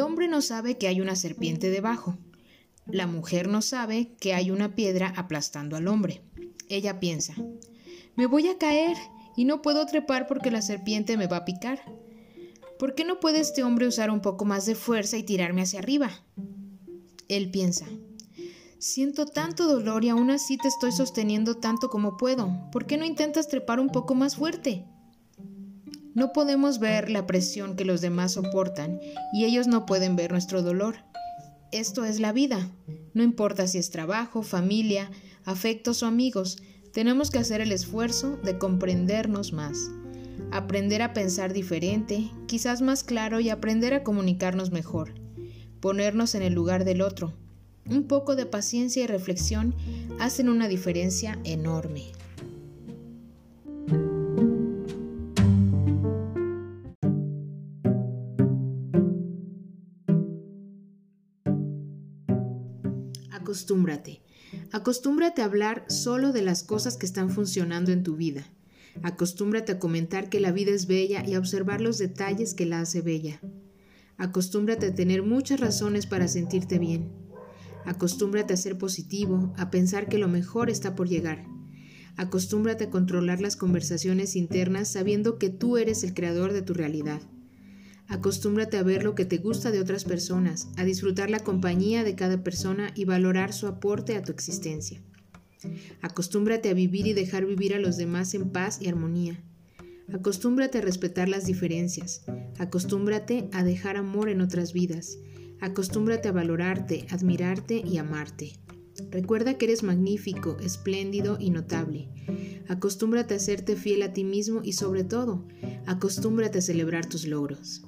hombre no sabe que hay una serpiente debajo. La mujer no sabe que hay una piedra aplastando al hombre. Ella piensa, me voy a caer y no puedo trepar porque la serpiente me va a picar. ¿Por qué no puede este hombre usar un poco más de fuerza y tirarme hacia arriba? Él piensa, siento tanto dolor y aún así te estoy sosteniendo tanto como puedo. ¿Por qué no intentas trepar un poco más fuerte? No podemos ver la presión que los demás soportan y ellos no pueden ver nuestro dolor. Esto es la vida. No importa si es trabajo, familia, afectos o amigos, tenemos que hacer el esfuerzo de comprendernos más aprender a pensar diferente, quizás más claro y aprender a comunicarnos mejor, ponernos en el lugar del otro. Un poco de paciencia y reflexión hacen una diferencia enorme. Acostúmbrate. Acostúmbrate a hablar solo de las cosas que están funcionando en tu vida. Acostúmbrate a comentar que la vida es bella y a observar los detalles que la hace bella. Acostúmbrate a tener muchas razones para sentirte bien. Acostúmbrate a ser positivo, a pensar que lo mejor está por llegar. Acostúmbrate a controlar las conversaciones internas sabiendo que tú eres el creador de tu realidad. Acostúmbrate a ver lo que te gusta de otras personas, a disfrutar la compañía de cada persona y valorar su aporte a tu existencia. Acostúmbrate a vivir y dejar vivir a los demás en paz y armonía. Acostúmbrate a respetar las diferencias. Acostúmbrate a dejar amor en otras vidas. Acostúmbrate a valorarte, admirarte y amarte. Recuerda que eres magnífico, espléndido y notable. Acostúmbrate a serte fiel a ti mismo y sobre todo, acostúmbrate a celebrar tus logros.